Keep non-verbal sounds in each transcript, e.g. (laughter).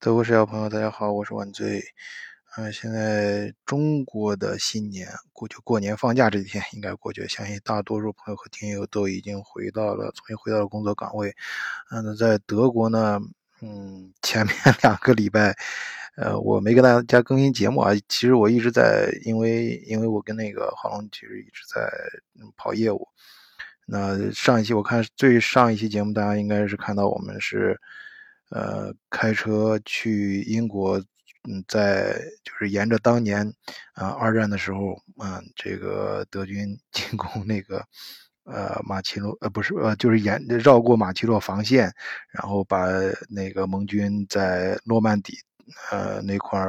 德国视角朋友，大家好，我是万岁。嗯，现在中国的新年过就过年放假这几天应该过去，相信大多数朋友和听友都已经回到了，重新回到了工作岗位。嗯，那在德国呢，嗯，前面 (laughs) 两个礼拜，呃，我没跟大家更新节目啊。其实我一直在，因为因为我跟那个华龙其实一直在跑业务。那上一期我看最上一期节目，大家应该是看到我们是，呃，开车去英国，嗯，在就是沿着当年啊二战的时候，啊这个德军 (laughs) 进攻那个呃马奇诺，呃不是呃就是沿绕过马奇诺防线，然后把那个盟军在诺曼底呃那块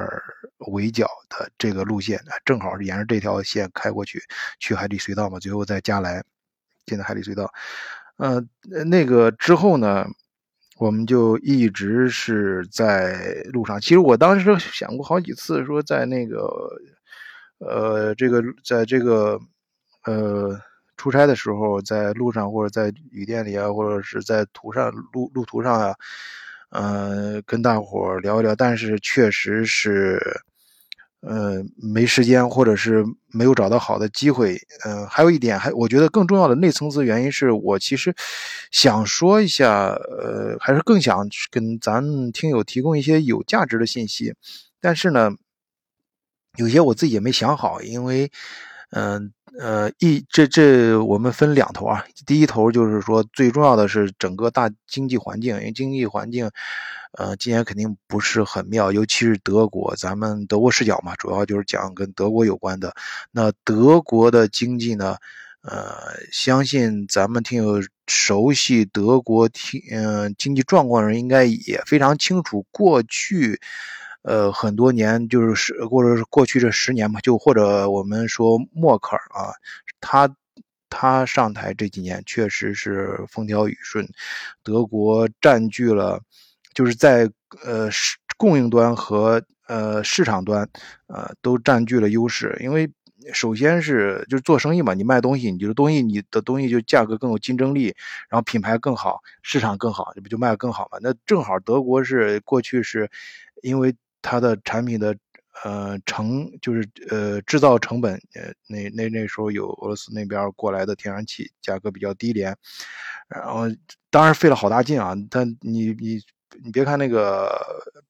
围剿的这个路线，正好是沿着这条线开过去，去海底隧道嘛，最后在加莱。进的海底隧道，呃，那个之后呢，我们就一直是在路上。其实我当时想过好几次，说在那个，呃，这个在这个，呃，出差的时候，在路上或者在旅店里啊，或者是在途上路路途上啊，嗯，跟大伙聊一聊。但是确实是。呃，没时间，或者是没有找到好的机会。嗯，还有一点，还我觉得更重要的内层次原因是我其实想说一下，呃，还是更想跟咱听友提供一些有价值的信息。但是呢，有些我自己也没想好，因为，嗯呃，一这这我们分两头啊。第一头就是说，最重要的是整个大经济环境，因为经济环境。呃，今年肯定不是很妙，尤其是德国，咱们德国视角嘛，主要就是讲跟德国有关的。那德国的经济呢，呃，相信咱们听友熟悉德国听嗯经济状况的人应该也非常清楚，过去呃很多年就是或者是过去这十年嘛，就或者我们说默克尔啊，他他上台这几年确实是风调雨顺，德国占据了。就是在呃市供应端和呃市场端，呃都占据了优势。因为首先是就是做生意嘛，你卖东西，你就是东西，你的东西就价格更有竞争力，然后品牌更好，市场更好，这不就卖得更好嘛？那正好德国是过去是因为它的产品的呃成就是呃制造成本呃那那那时候有俄罗斯那边过来的天然气价格比较低廉，然后当然费了好大劲啊，但你你。你别看那个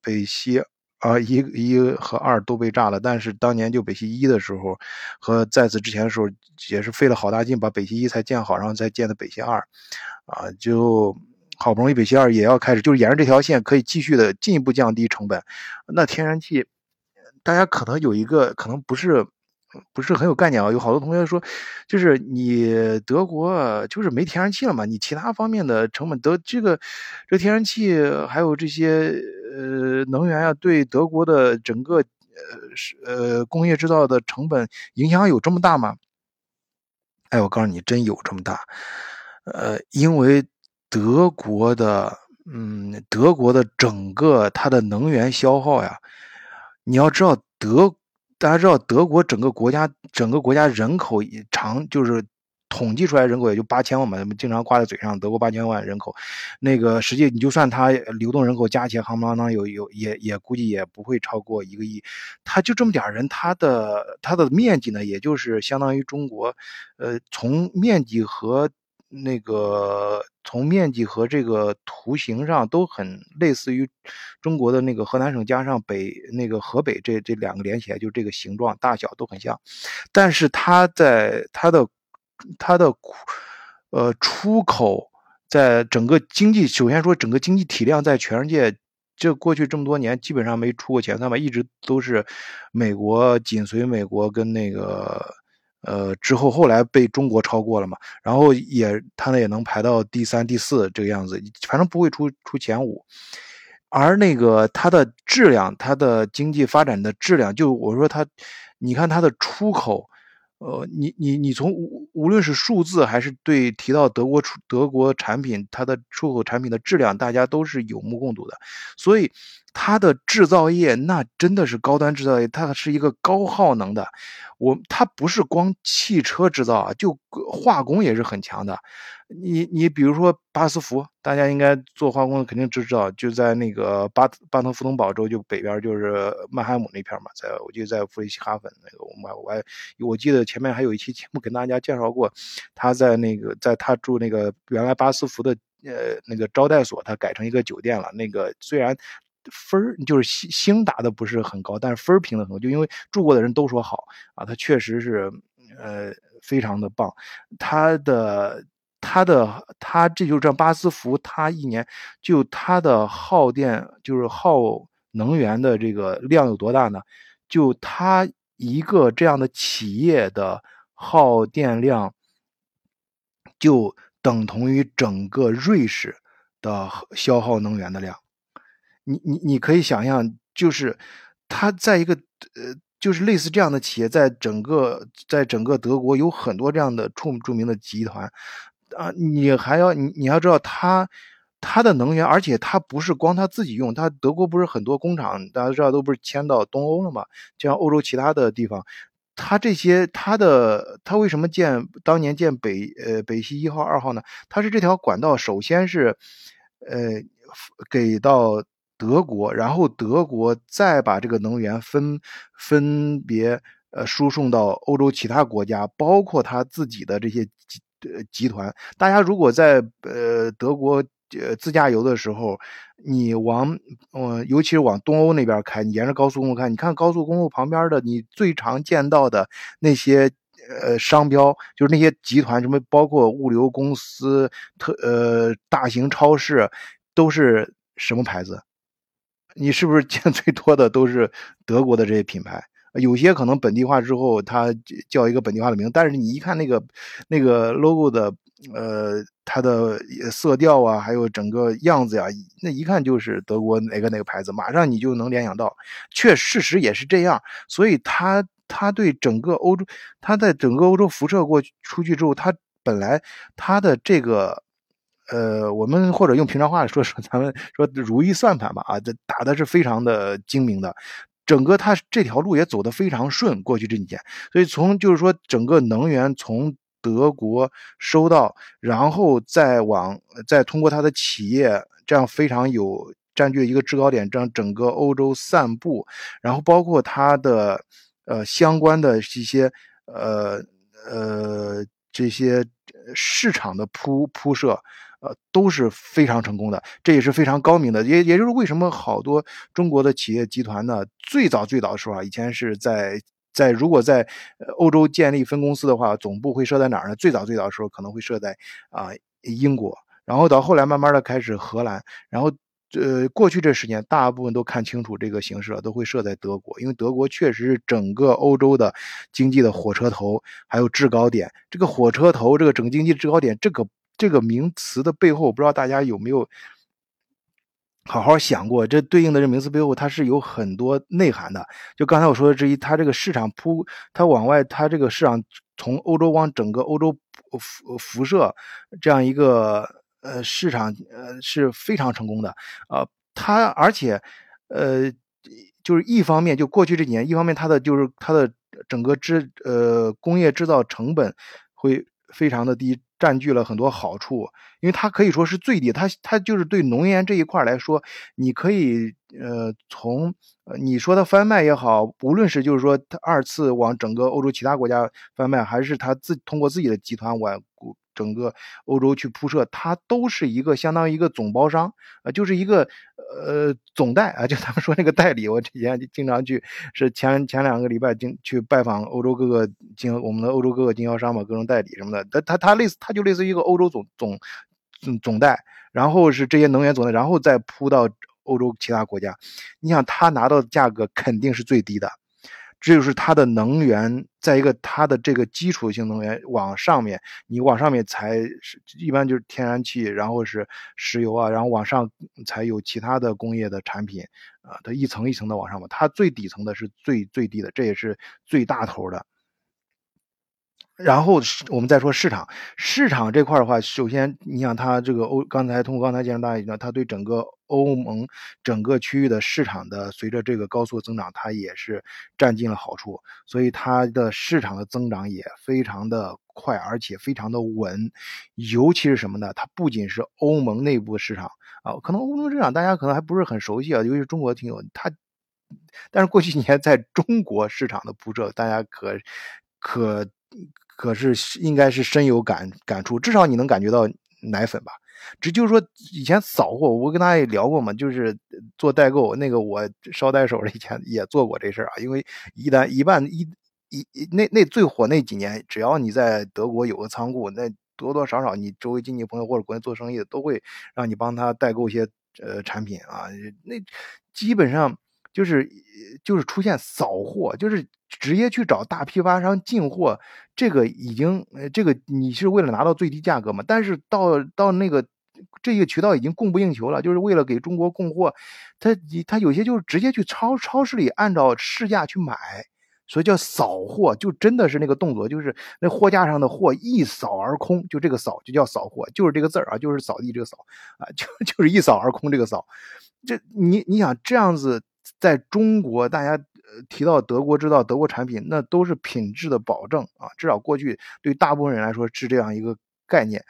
北溪啊，一一和二都被炸了，但是当年就北溪一的时候，和在此之前的时候，也是费了好大劲把北溪一才建好，然后再建的北溪二，啊，就好不容易北溪二也要开始，就是沿着这条线可以继续的进一步降低成本。那天然气，大家可能有一个可能不是。不是很有概念啊，有好多同学说，就是你德国就是没天然气了嘛，你其他方面的成本德这个这天然气还有这些呃能源啊，对德国的整个呃是呃工业制造的成本影响有这么大吗？哎，我告诉你，真有这么大，呃，因为德国的嗯德国的整个它的能源消耗呀，你要知道德。大家知道，德国整个国家整个国家人口长就是统计出来人口也就八千万嘛，经常挂在嘴上，德国八千万人口，那个实际你就算它流动人口加起来，夯不啷当有有也也估计也不会超过一个亿，它就这么点人，它的它的面积呢，也就是相当于中国，呃，从面积和。那个从面积和这个图形上都很类似于中国的那个河南省加上北那个河北这这两个连起来就这个形状大小都很像，但是它在它的它的呃出口在整个经济首先说整个经济体量在全世界这过去这么多年基本上没出过前三吧，一直都是美国紧随美国跟那个。呃，之后后来被中国超过了嘛，然后也它呢也能排到第三、第四这个样子，反正不会出出前五。而那个它的质量，它的经济发展的质量，就我说它，你看它的出口，呃，你你你从无无论是数字还是对提到德国出德国产品，它的出口产品的质量，大家都是有目共睹的。所以它的制造业那真的是高端制造业，它是一个高耗能的。我它不是光汽车制造啊，就化工也是很强的。你你比如说巴斯夫，大家应该做化工的肯定知道，就在那个巴巴登福登堡州就北边就是曼海姆那片嘛，在我记得在弗里西哈粉那个，我我还我记得前面还有一期节目跟大家介绍过，他在那个在他住那个原来巴斯夫的呃那个招待所，他改成一个酒店了。那个虽然分儿就是星星打的不是很高，但是分儿评的很高，就因为住过的人都说好啊，他确实是呃非常的棒，他的。它的它这就是这巴斯福，它一年就它的耗电就是耗能源的这个量有多大呢？就它一个这样的企业的耗电量，就等同于整个瑞士的消耗能源的量。你你你可以想象，就是它在一个呃，就是类似这样的企业，在整个在整个德国有很多这样的著著名的集团。啊，你还要你你要知道，它它的能源，而且它不是光它自己用，它德国不是很多工厂，大家知道都不是迁到东欧了嘛？就像欧洲其他的地方，它这些它的它为什么建当年建北呃北溪一号二号呢？它是这条管道首先是呃给到德国，然后德国再把这个能源分分别呃输送到欧洲其他国家，包括它自己的这些。呃，集团，大家如果在呃德国呃自驾游的时候，你往嗯，尤其是往东欧那边开，你沿着高速公路看，你看高速公路旁边的，你最常见到的那些呃商标，就是那些集团，什么包括物流公司、特呃大型超市，都是什么牌子？你是不是见 (laughs) 最多的都是德国的这些品牌？有些可能本地化之后，它叫一个本地化的名，但是你一看那个那个 logo 的，呃，它的色调啊，还有整个样子呀，那一看就是德国哪个哪个牌子，马上你就能联想到。确事实也是这样，所以它它对整个欧洲，它在整个欧洲辐射过出去之后，它本来它的这个，呃，我们或者用平常话说说，咱们说如意算盘吧，啊，这打的是非常的精明的。整个它这条路也走得非常顺，过去这几年，所以从就是说整个能源从德国收到，然后再往再通过它的企业，这样非常有占据一个制高点，这样整个欧洲散布，然后包括它的呃相关的一些呃呃这些市场的铺铺设。呃，都是非常成功的，这也是非常高明的，也也就是为什么好多中国的企业集团呢，最早最早的时候啊，以前是在在如果在欧洲建立分公司的话，总部会设在哪儿呢？最早最早的时候可能会设在啊英国，然后到后来慢慢的开始荷兰，然后呃过去这十年大部分都看清楚这个形势了，都会设在德国，因为德国确实是整个欧洲的经济的火车头，还有制高点。这个火车头，这个整个经济制高点，这个。这个名词的背后，我不知道大家有没有好好想过？这对应的这名词背后，它是有很多内涵的。就刚才我说的之一，它这个市场铺，它往外，它这个市场从欧洲往整个欧洲辐辐射，这样一个呃市场呃是非常成功的啊。它而且呃就是一方面，就过去这几年，一方面它的就是它的整个制呃工业制造成本会非常的低。占据了很多好处，因为它可以说是最低，它它就是对能源这一块来说，你可以呃从你说它贩卖也好，无论是就是说它二次往整个欧洲其他国家贩卖，还是它自通过自己的集团往。整个欧洲去铺设，它都是一个相当于一个总包商啊，就是一个呃总代啊，就他们说那个代理。我之前经常去，是前前两个礼拜经去拜访欧洲各个经我们的欧洲各个经销商嘛，各种代理什么的。他他他类似，他就类似于一个欧洲总总总总代，然后是这些能源总代，然后再铺到欧洲其他国家。你想他拿到的价格肯定是最低的。这就是它的能源，在一个它的这个基础性能源往上面，你往上面才是一般就是天然气，然后是石油啊，然后往上才有其他的工业的产品啊，它一层一层的往上嘛，它最底层的是最最低的，这也是最大头的。然后我们再说市场，市场这块的话，首先你想它这个欧，刚才通过刚才介绍大家知道，它对整个欧盟整个区域的市场的随着这个高速增长，它也是占尽了好处，所以它的市场的增长也非常的快，而且非常的稳。尤其是什么呢？它不仅是欧盟内部市场啊，可能欧盟市场大家可能还不是很熟悉啊，尤其是中国听友，它，但是过去几年在中国市场的铺设，大家可可。可是应该是深有感感触，至少你能感觉到奶粉吧？这就是说，以前扫货，我跟大家也聊过嘛，就是做代购，那个我捎带手的以前也做过这事儿啊。因为一旦一半一一那那最火那几年，只要你在德国有个仓库，那多多少少你周围亲戚朋友或者国内做生意的都会让你帮他代购一些呃产品啊。那基本上就是就是出现扫货，就是。直接去找大批发商进货，这个已经，呃，这个你是为了拿到最低价格嘛？但是到到那个这个渠道已经供不应求了，就是为了给中国供货，他他有些就是直接去超超市里按照市价去买，所以叫扫货，就真的是那个动作，就是那货架上的货一扫而空，就这个扫就叫扫货，就是这个字儿啊，就是扫地这个扫啊，就 (laughs) 就是一扫而空这个扫，这你你想这样子在中国大家。提到德国制造、德国产品，那都是品质的保证啊！至少过去对大部分人来说是这样一个概念，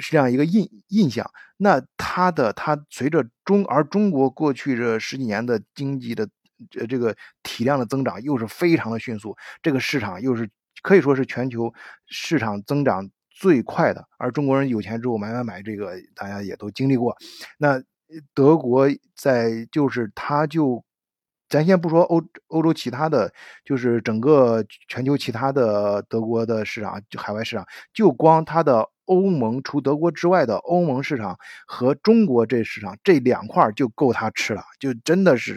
是这样一个印印象。那它的它随着中而中国过去这十几年的经济的呃这个体量的增长又是非常的迅速，这个市场又是可以说是全球市场增长最快的。而中国人有钱之后买买买，这个大家也都经历过。那德国在就是它就。咱先不说欧欧洲其他的，就是整个全球其他的德国的市场，就海外市场，就光它的欧盟除德国之外的欧盟市场和中国这市场这两块就够他吃了，就真的是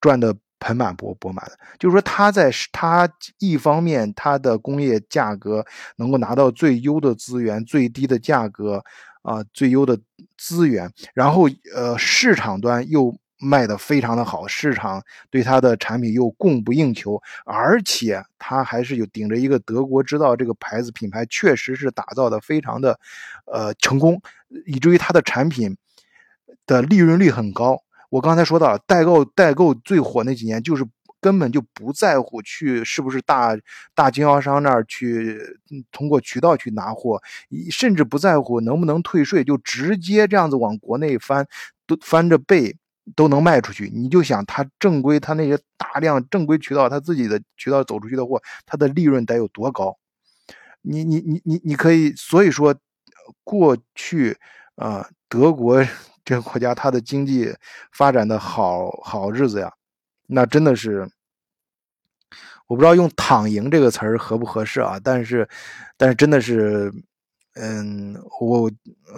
赚的盆满钵钵满的。就是说，他在他一方面，他的工业价格能够拿到最优的资源、最低的价格啊，最优的资源，然后呃，市场端又。卖的非常的好，市场对它的产品又供不应求，而且它还是有顶着一个德国制造这个牌子品牌，确实是打造的非常的，呃成功，以至于它的产品的利润率很高。我刚才说到代购，代购最火那几年，就是根本就不在乎去是不是大大经销商那儿去通过渠道去拿货，甚至不在乎能不能退税，就直接这样子往国内翻，都翻着背。都能卖出去，你就想他正规，他那些大量正规渠道，他自己的渠道走出去的货，他的利润得有多高？你你你你你可以，所以说，过去啊，德国 (laughs) 这个国家，它的经济发展的好好日子呀，那真的是，我不知道用“躺赢”这个词儿合不合适啊，但是，但是真的是。嗯，我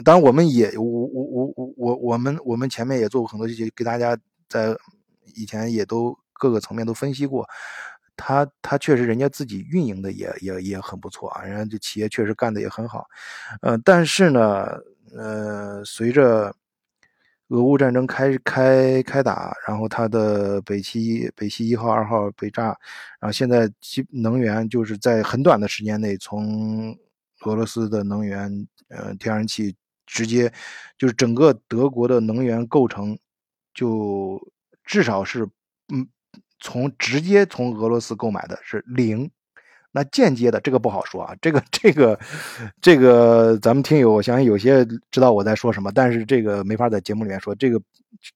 当然我们也我我我我我们我们前面也做过很多这些，给大家在以前也都各个层面都分析过，他他确实人家自己运营的也也也很不错啊，人家这企业确实干的也很好，呃，但是呢，呃，随着俄乌战争开开开打，然后它的北溪北溪一号、二号被炸，然后现在基能源就是在很短的时间内从。俄罗斯的能源，呃，天然气直接就是整个德国的能源构成，就至少是，嗯，从直接从俄罗斯购买的是零。那间接的这个不好说啊，这个这个这个咱们听友我相信有些知道我在说什么，但是这个没法在节目里面说这个，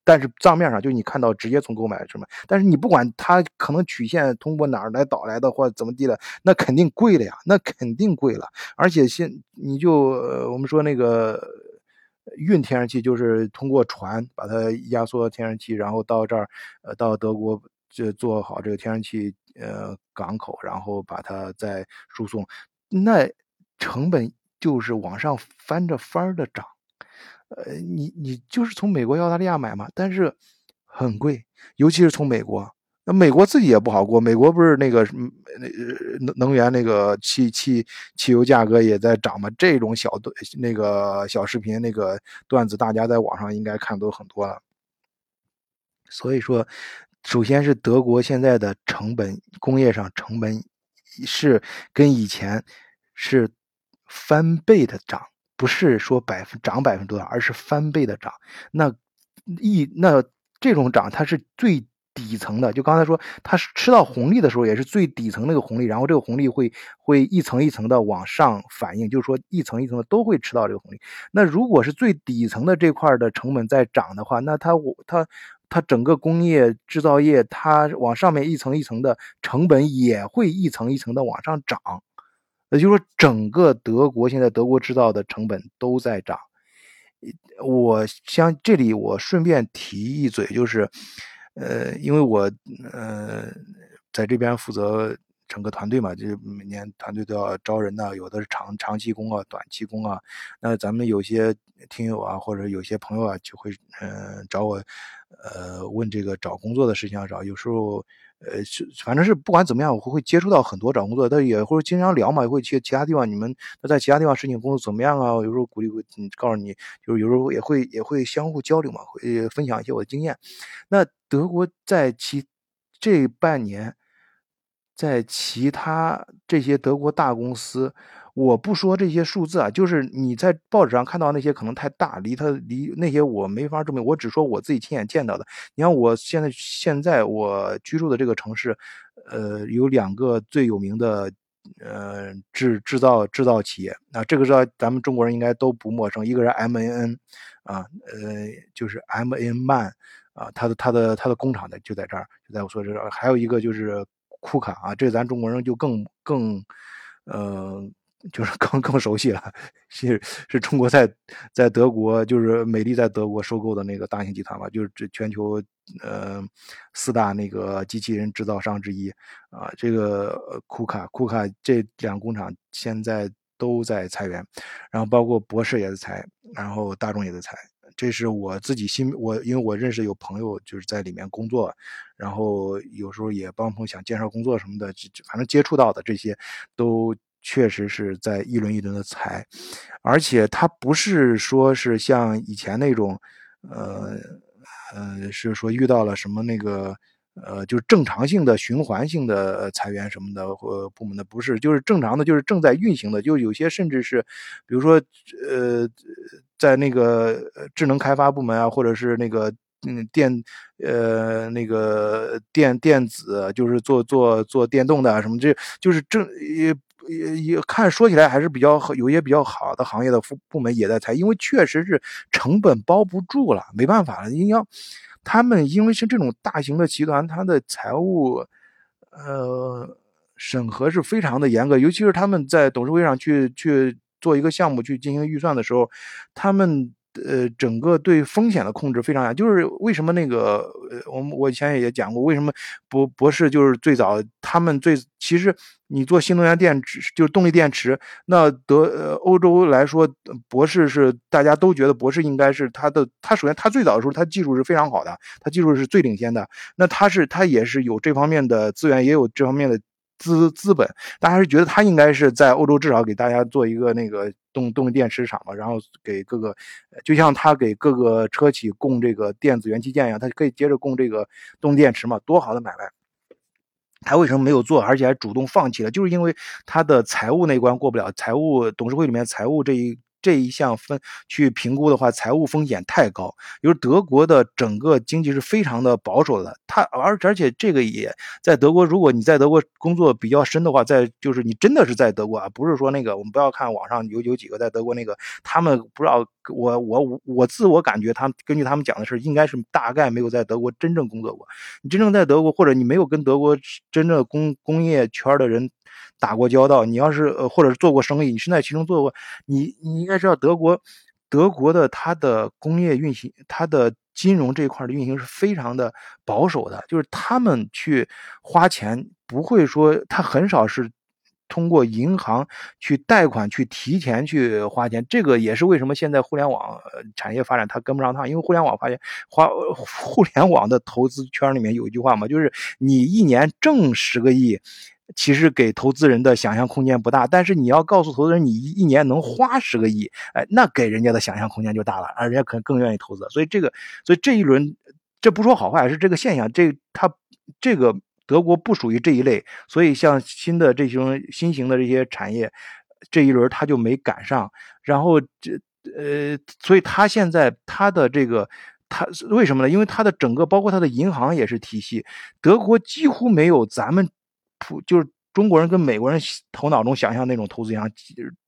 但是账面上就你看到直接从购买什么，但是你不管它可能曲线通过哪儿来导来的或者怎么地的，那肯定贵了呀，那肯定贵了，而且现你就我们说那个运天然气就是通过船把它压缩天然气，然后到这儿呃到德国就做好这个天然气。呃，港口，然后把它再输送，那成本就是往上翻着番的涨。呃，你你就是从美国、澳大利亚买嘛，但是很贵，尤其是从美国。那美国自己也不好过，美国不是那个能能源那个汽汽汽油价格也在涨嘛？这种小段那个小视频那个段子，大家在网上应该看都很多了。所以说。首先是德国现在的成本，工业上成本是跟以前是翻倍的涨，不是说百分涨百分之多少，而是翻倍的涨。那一那这种涨，它是最。底层的，就刚才说，它是吃到红利的时候，也是最底层那个红利，然后这个红利会会一层一层的往上反映，就是说一层一层的都会吃到这个红利。那如果是最底层的这块的成本在涨的话，那它我它它整个工业制造业，它往上面一层一层的成本也会一层一层的往上涨。也就是说，整个德国现在德国制造的成本都在涨。我像这里我顺便提一嘴，就是。呃，因为我呃在这边负责整个团队嘛，就是每年团队都要招人呐，有的是长长期工啊，短期工啊。那咱们有些听友啊，或者有些朋友啊，就会嗯找我，呃问这个找工作的事情啊，找有时候。呃，是反正是不管怎么样，我会接触到很多找工作，但也会经常聊嘛，也会去其他地方。你们在其他地方申请工作怎么样啊？有时候鼓励会告诉你，就是有时候也会也会相互交流嘛，会分享一些我的经验。那德国在其这半年，在其他这些德国大公司。我不说这些数字啊，就是你在报纸上看到那些可能太大，离他离那些我没法证明。我只说我自己亲眼见到的。你看，我现在现在我居住的这个城市，呃，有两个最有名的呃制制造制造企业啊，这个知道咱们中国人应该都不陌生。一个是 M N N 啊，呃，就是 M N Man 啊，他的他的他的工厂的就在这儿，就在我说这儿。还有一个就是库卡啊，这咱中国人就更更嗯。就是 (laughs) 更更熟悉了，是是中国在在德国，就是美的在德国收购的那个大型集团嘛，就是这全球呃四大那个机器人制造商之一啊。这个库卡库卡这两工厂现在都在裁员，然后包括博士也在裁，然后大众也在裁。这是我自己心我因为我认识有朋友就是在里面工作，然后有时候也帮朋友想介绍工作什么的，反正接触到的这些都。确实是在一轮一轮的裁，而且它不是说是像以前那种，呃呃，是说遇到了什么那个呃，就是正常性的循环性的裁员什么的或部门的，不是，就是正常的，就是正在运行的，就有些甚至是，比如说呃，在那个智能开发部门啊，或者是那个嗯电呃那个电电子，就是做做做电动的什么，这就是正也。也也看说起来还是比较有些比较好的行业的部部门也在裁，因为确实是成本包不住了，没办法了。你要他们因为是这种大型的集团，它的财务呃审核是非常的严格，尤其是他们在董事会上去去做一个项目去进行预算的时候，他们。呃，整个对风险的控制非常严，就是为什么那个，呃，我们我以前也讲过，为什么博博士就是最早，他们最其实你做新能源电池，就是动力电池，那德呃欧洲来说，博士是大家都觉得博士应该是他的，他首先他最早的时候他技术是非常好的，他技术是最领先的，那他是他也是有这方面的资源，也有这方面的。资资本，大家是觉得他应该是在欧洲至少给大家做一个那个动动力电池厂嘛，然后给各个，就像他给各个车企供这个电子元器件一样，他可以接着供这个动力电池嘛，多好的买卖！他为什么没有做，而且还主动放弃了？就是因为他的财务那关过不了，财务董事会里面财务这一。这一项分去评估的话，财务风险太高。比如德国的整个经济是非常的保守的，它而而且这个也在德国。如果你在德国工作比较深的话，在就是你真的是在德国啊，不是说那个我们不要看网上有有几个在德国那个，他们不知道我我我自我感觉，他们根据他们讲的是，应该是大概没有在德国真正工作过。你真正在德国，或者你没有跟德国真正工工业圈的人。打过交道，你要是呃，或者是做过生意，你是在其中做过，你你应该知道德国，德国的它的工业运行，它的金融这一块的运行是非常的保守的，就是他们去花钱不会说，他很少是通过银行去贷款去提前去花钱，这个也是为什么现在互联网产业发展它跟不上趟，因为互联网发现花互联网的投资圈里面有一句话嘛，就是你一年挣十个亿。其实给投资人的想象空间不大，但是你要告诉投资人你一年能花十个亿，哎，那给人家的想象空间就大了，而人家可能更愿意投资。所以这个，所以这一轮，这不说好坏，是这个现象。这他这个德国不属于这一类，所以像新的这种新型的这些产业，这一轮它就没赶上。然后这呃，所以它现在它的这个它为什么呢？因为它的整个包括它的银行也是体系，德国几乎没有咱们普就是。中国人跟美国人头脑中想象那种投资银行，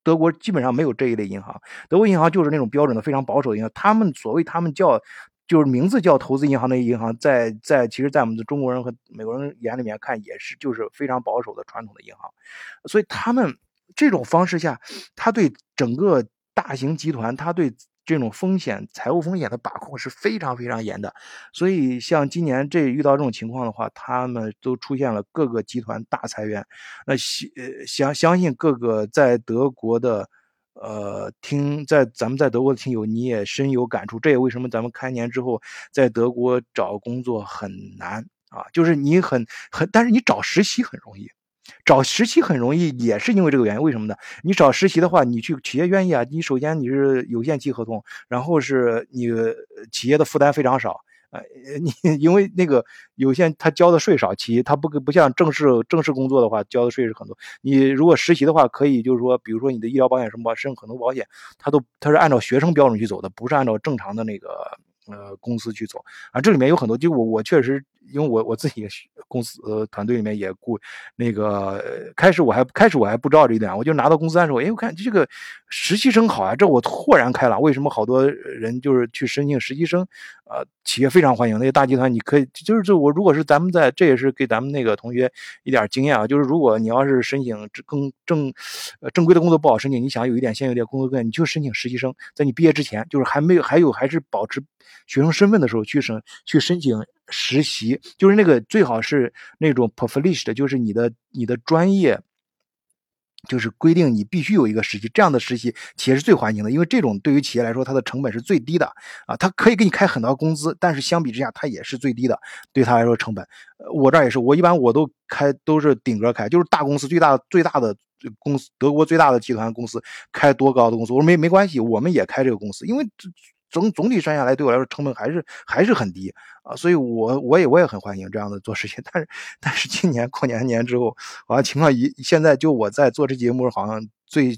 德国基本上没有这一类银行。德国银行就是那种标准的非常保守的银行。他们所谓他们叫，就是名字叫投资银行的银行，在在其实，在我们的中国人和美国人眼里面看，也是就是非常保守的传统的银行。所以他们这种方式下，他对整个大型集团，他对。这种风险、财务风险的把控是非常非常严的，所以像今年这遇到这种情况的话，他们都出现了各个集团大裁员。那相相相信各个在德国的，呃，听在咱们在德国的听友，你也深有感触。这也为什么咱们开年之后在德国找工作很难啊？就是你很很，但是你找实习很容易。找实习很容易，也是因为这个原因。为什么呢？你找实习的话，你去企业愿意啊。你首先你是有限期合同，然后是你企业的负担非常少。呃，你 (laughs) 因为那个有限，他交的税少，企业他不不像正式正式工作的话，交的税是很多。你如果实习的话，可以就是说，比如说你的医疗保险什么，甚至很多保险，他都他是按照学生标准去走的，不是按照正常的那个。呃，公司去走啊，这里面有很多，就我我确实，因为我我自己公司呃团队里面也雇那个，开始我还开始我还不知道这一点，我就拿到公司的时候，哎，我看这个实习生好啊，这我豁然开朗，为什么好多人就是去申请实习生？呃，企业非常欢迎那些大集团，你可以就是就我如果是咱们在，这也是给咱们那个同学一点经验啊，就是如果你要是申请更正呃正规的工作不好申请，你想有一点先有点工作经验，你就申请实习生，在你毕业之前，就是还没有还有还是保持学生身份的时候去申去申请实习，就是那个最好是那种 p r o f e s s i o n 的，就是你的你的专业。就是规定你必须有一个实习，这样的实习企业是最欢迎的，因为这种对于企业来说，它的成本是最低的啊，它可以给你开很高工资，但是相比之下，它也是最低的，对他来说成本。我这儿也是，我一般我都开都是顶格开，就是大公司最大最大的公司，德国最大的集团公司开多高的公司，我说没没关系，我们也开这个公司，因为总总体算下来对我来说成本还是还是很低啊，所以我我也我也很欢迎这样的做事情，(laughs) 但是但是今年过年年之后，好像情况一现在就我在做这节目，好像最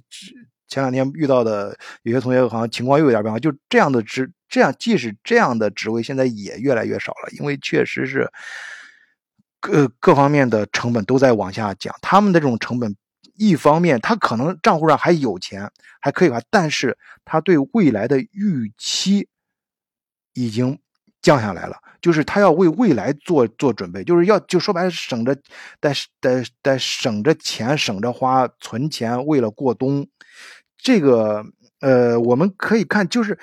前两天遇到的有些同学好像情况又有点变化，就这样的职这样即使这样的职位现在也越来越少了，因为确实是各各方面的成本都在往下降，他们的这种成本。一方面，他可能账户上还有钱，还可以吧，但是他对未来的预期已经降下来了，就是他要为未来做做准备，就是要就说白了，省着得得得省着钱，省着花，存钱，为了过冬。这个呃，我们可以看，就是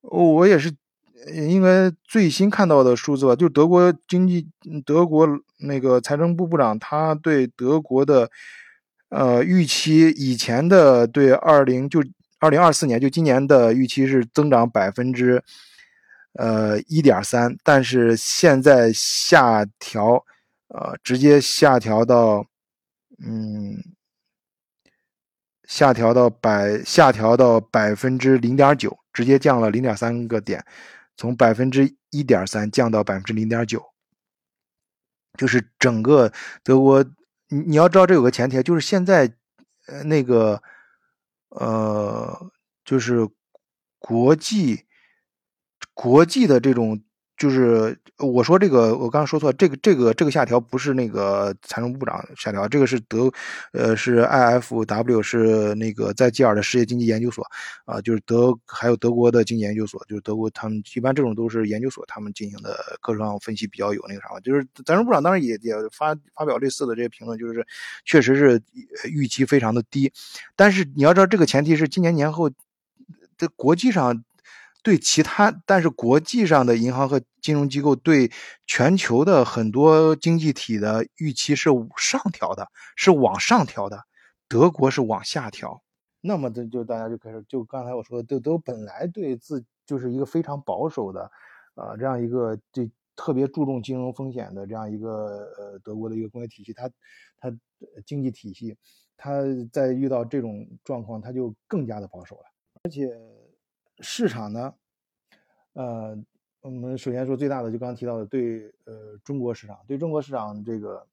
我也是因为最新看到的数字吧，就德国经济，德国那个财政部部长他对德国的。呃，预期以前的对二零就二零二四年就今年的预期是增长百分之呃一点三，但是现在下调，呃，直接下调到嗯下调到百下调到百分之零点九，直接降了零点三个点，从百分之一点三降到百分之零点九，就是整个德国。你你要知道，这有个前提，就是现在，呃，那个，呃，就是国际，国际的这种。就是我说这个，我刚刚说错，这个这个这个下调不是那个财政部长下调，这个是德，呃，是 IFW，是那个在基尔的世界经济研究所，啊，就是德还有德国的经济研究所，就是德国他们一般这种都是研究所他们进行的各种上分析比较有那个啥嘛，就是财政部长当然也也发发表类似的这些评论，就是确实是预期非常的低，但是你要知道这个前提是今年年后在国际上。对其他，但是国际上的银行和金融机构对全球的很多经济体的预期是上调的，是往上调的。德国是往下调。那么这就大家就开始，就刚才我说的，都都本来对自就是一个非常保守的，啊，这样一个对特别注重金融风险的这样一个呃德国的一个工业体系，它它经济体系，它在遇到这种状况，它就更加的保守了，而且。市场呢，呃，我们首先说最大的，就刚刚提到的，对呃中国市场，对中国市场这个，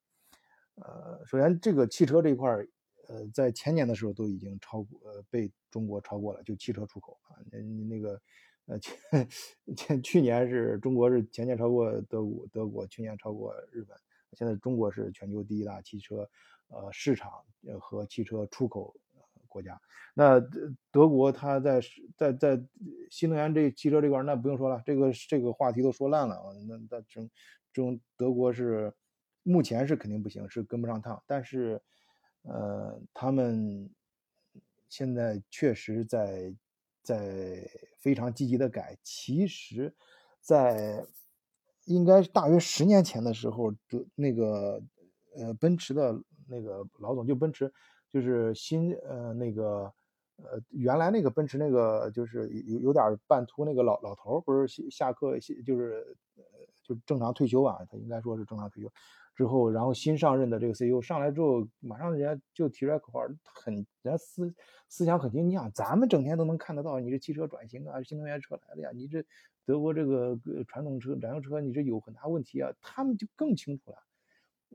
呃，首先这个汽车这一块儿，呃，在前年的时候都已经超过，呃，被中国超过了，就汽车出口啊，那那个，呃，前前 (laughs) 去年是中国是前年超过德国，德国去年超过日本，现在中国是全球第一大汽车，呃，市场和汽车出口。国家，那德国它在在在新能源这汽车这块那不用说了，这个这个话题都说烂了啊。那那这种这种德国是目前是肯定不行，是跟不上趟。但是，呃，他们现在确实在在非常积极的改。其实，在应该大约十年前的时候，德那个呃奔驰的那个老总就奔驰。就是新呃那个呃原来那个奔驰那个就是有有点半秃那个老老头不是下下课就是呃就正常退休吧，他应该说是正常退休之后，然后新上任的这个 CEO 上来之后，马上人家就提出来口号，很人家思思想很清。你想咱们整天都能看得到，你这汽车转型啊，新能源车来了呀，你这德国这个传统车燃油车你这有很大问题啊，他们就更清楚了。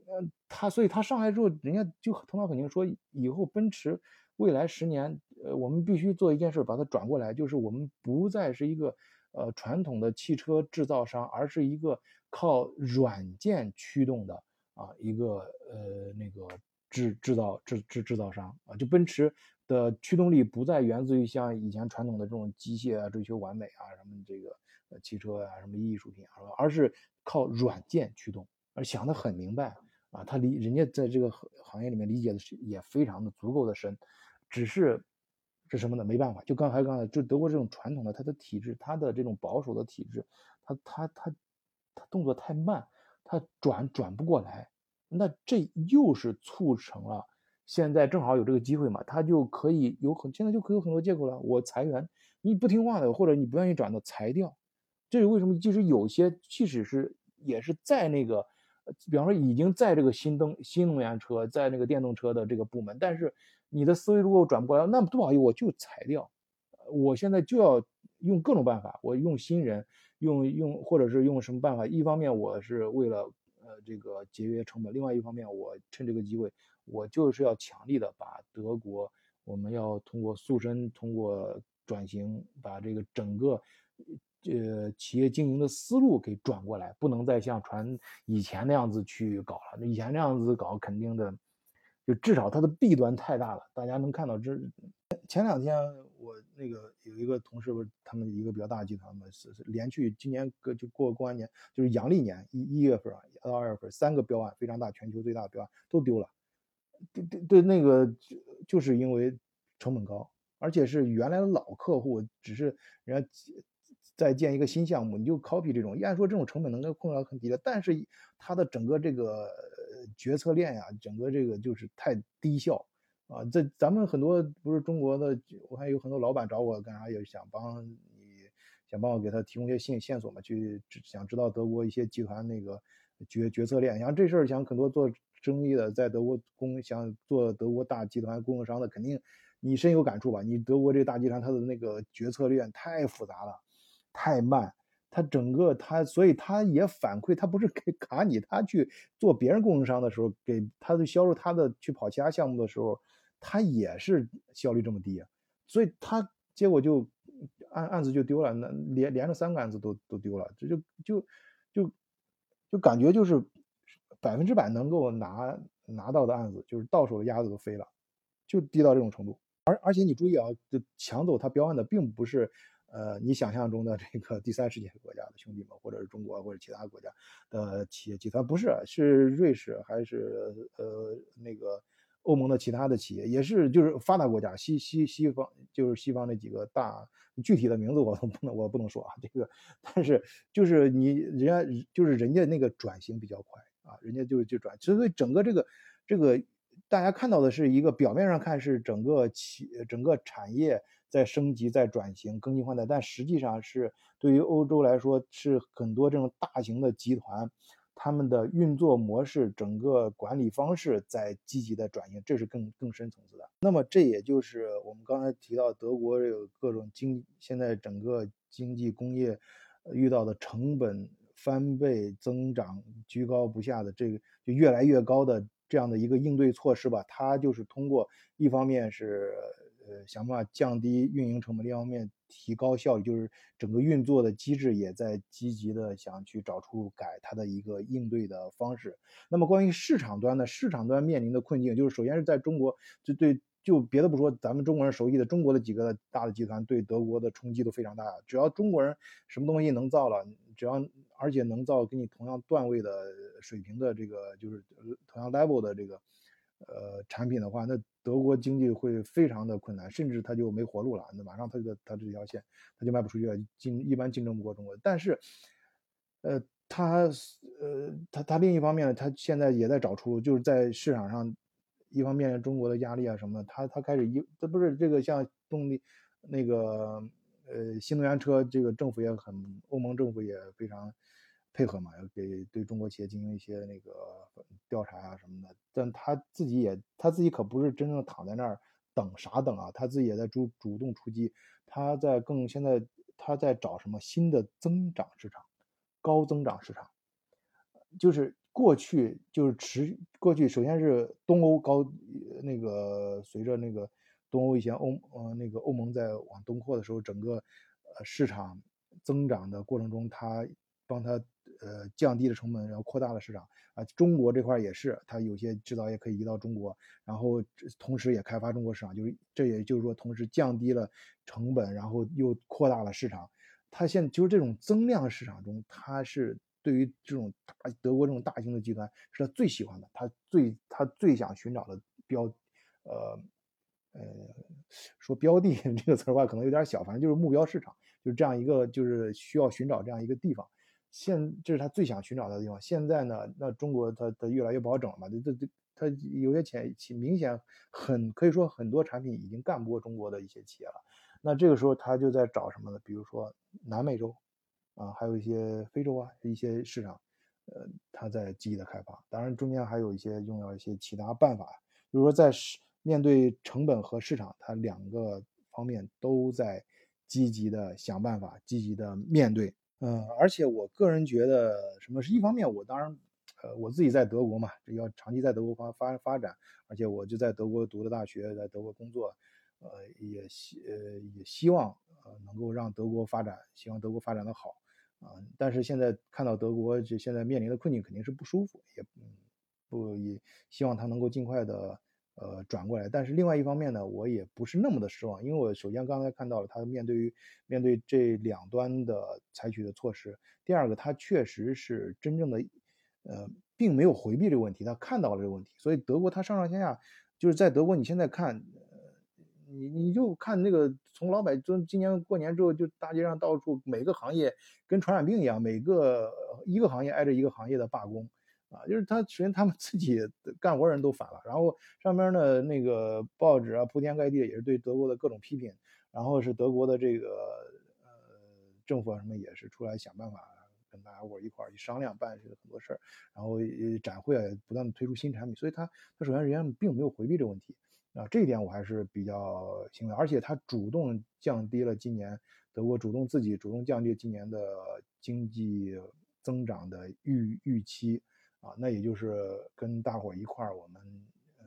呃，他所以他上来之后，人家就头脑肯定说，以后奔驰未来十年，呃，我们必须做一件事，把它转过来，就是我们不再是一个呃传统的汽车制造商，而是一个靠软件驱动的啊一个呃那个制制造制制制造商啊，就奔驰的驱动力不再源自于像以前传统的这种机械啊，追求完美啊，什么这个呃汽车啊，什么艺术品啊，而是靠软件驱动。而想得很明白啊，他理人家在这个行业里面理解的也非常的足够的深，只是是什么呢？没办法，就刚才刚才就德国这种传统的它的体制，它的这种保守的体制，它它它它动作太慢，它转转不过来。那这又是促成了现在正好有这个机会嘛，他就可以有很现在就可以有很多借口了。我裁员，你不听话的或者你不愿意转的裁掉，这是为什么？即使有些即使是也是在那个。比方说，已经在这个新灯、新能源车，在那个电动车的这个部门，但是你的思维如果转不过来，那么不好意思，我就裁掉。我现在就要用各种办法，我用新人，用用或者是用什么办法？一方面我是为了呃这个节约成本，另外一方面我趁这个机会，我就是要强力的把德国，我们要通过塑身，通过转型，把这个整个。呃，企业经营的思路给转过来，不能再像传以前那样子去搞了。那以前那样子搞，肯定的，就至少它的弊端太大了。大家能看到，这前两天我那个有一个同事，不是他们一个比较大集团嘛，是是连续今年个就过过完年，就是阳历年一一月份啊到二月份三个标案非常大，全球最大的标案都丢了。对对对，那个就就是因为成本高，而且是原来的老客户，只是人家。再建一个新项目，你就 copy 这种，按说这种成本能够控制到很低的，但是它的整个这个决策链呀，整个这个就是太低效啊。这咱们很多不是中国的，我看有很多老板找我干啥，也想帮你，想帮我给他提供一些线线索嘛，去想知道德国一些集团那个决决策链。像这事儿，想很多做生意的在德国供想做德国大集团供应商的，肯定你深有感触吧？你德国这大集团它的那个决策链太复杂了。太慢，他整个他，所以他也反馈，他不是给卡你，他去做别人供应商的时候，给他的销售，他的去跑其他项目的时候，他也是效率这么低，所以他结果就案案子就丢了，那连连着三个案子都都丢了，这就就就就感觉就是百分之百能够拿拿到的案子，就是到手的鸭子都飞了，就低到这种程度。而而且你注意啊，就抢走他标案的并不是。呃，你想象中的这个第三世界国家的兄弟们，或者是中国或者其他国家的企业集团，不是，是瑞士还是呃那个欧盟的其他的企业，也是就是发达国家，西西西方就是西方那几个大，具体的名字我不能我不能说啊，这个，但是就是你人家就是人家那个转型比较快啊，人家就就转，所以整个这个这个大家看到的是一个表面上看是整个企整个产业。在升级，在转型，更新换代，但实际上是对于欧洲来说，是很多这种大型的集团，他们的运作模式、整个管理方式在积极的转型，这是更更深层次的。那么，这也就是我们刚才提到德国有各种经，现在整个经济工业，遇到的成本翻倍增长、居高不下的这个就越来越高的这样的一个应对措施吧，它就是通过一方面是。呃，想办法降低运营成本，另一方面提高效率，就是整个运作的机制也在积极的想去找出改它的一个应对的方式。那么关于市场端呢，市场端面临的困境就是，首先是在中国，就对就别的不说，咱们中国人熟悉的中国的几个大的集团对德国的冲击都非常大。只要中国人什么东西能造了，只要而且能造跟你同样段位的水平的这个，就是同样 level 的这个。呃，产品的话，那德国经济会非常的困难，甚至它就没活路了。那马上它个它这条线，它就卖不出去了，竞一般竞争不过中国。但是，呃，它呃，它它另一方面呢，它现在也在找出路，就是在市场上，一方面中国的压力啊什么的，它它开始一，这不是这个像动力那个呃新能源车，这个政府也很，欧盟政府也非常。配合嘛，要给对中国企业进行一些那个调查啊什么的，但他自己也他自己可不是真正躺在那儿等啥等啊，他自己也在主主动出击，他在更现在他在找什么新的增长市场，高增长市场，就是过去就是持过去首先是东欧高那个随着那个东欧以前欧呃那个欧盟在往东扩的时候，整个呃市场增长的过程中，他帮他。呃，降低了成本，然后扩大了市场啊。中国这块也是，它有些制造业可以移到中国，然后同时也开发中国市场，就是这也就是说，同时降低了成本，然后又扩大了市场。它现就是这种增量市场中，它是对于这种大德国这种大型的集团是他最喜欢的，他最他最想寻找的标，呃呃，说标的 (laughs) 这个词儿话可能有点小，反正就是目标市场，就是这样一个就是需要寻找这样一个地方。现这是他最想寻找的地方。现在呢，那中国它它越来越不好整了嘛？这这这，它有些潜明显很可以说很多产品已经干不过中国的一些企业了。那这个时候他就在找什么呢？比如说南美洲啊，还有一些非洲啊一些市场，呃，他在积极的开发。当然中间还有一些用到一些其他办法，比如说在面对成本和市场，它两个方面都在积极的想办法，积极的面对。嗯，而且我个人觉得，什么是一方面？我当然，呃，我自己在德国嘛，这要长期在德国发发发展，而且我就在德国读的大学，在德国工作，呃，也希呃也希望呃能够让德国发展，希望德国发展的好啊。但是现在看到德国就现在面临的困境，肯定是不舒服，也不也希望他能够尽快的。呃，转过来，但是另外一方面呢，我也不是那么的失望，因为我首先刚才看到了他面对于面对这两端的采取的措施，第二个他确实是真正的，呃，并没有回避这个问题，他看到了这个问题，所以德国他上上下下就是在德国，你现在看，呃，你你就看那个从老百姓今年过年之后，就大街上到处每个行业跟传染病一样，每个一个行业挨着一个行业的罢工。啊，就是他首先他们自己干活人都反了，然后上面的那个报纸啊铺天盖地也是对德国的各种批评，然后是德国的这个呃政府啊什么也是出来想办法跟大家伙一块儿去商量办很多事儿，然后展会啊不断的推出新产品，所以他他首先人家并没有回避这个问题啊，这一点我还是比较欣慰，而且他主动降低了今年德国主动自己主动降低今年的经济增长的预预期。啊，那也就是跟大伙一块儿，我们嗯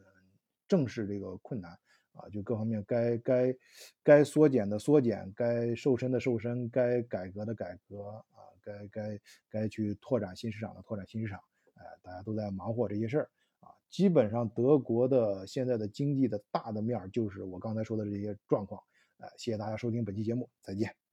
正视这个困难啊，就各方面该该该缩减的缩减，该瘦身的瘦身，该改革的改革啊，该该该去拓展新市场的拓展新市场，哎，大家都在忙活这些事儿啊。基本上德国的现在的经济的大的面儿就是我刚才说的这些状况，哎，谢谢大家收听本期节目，再见。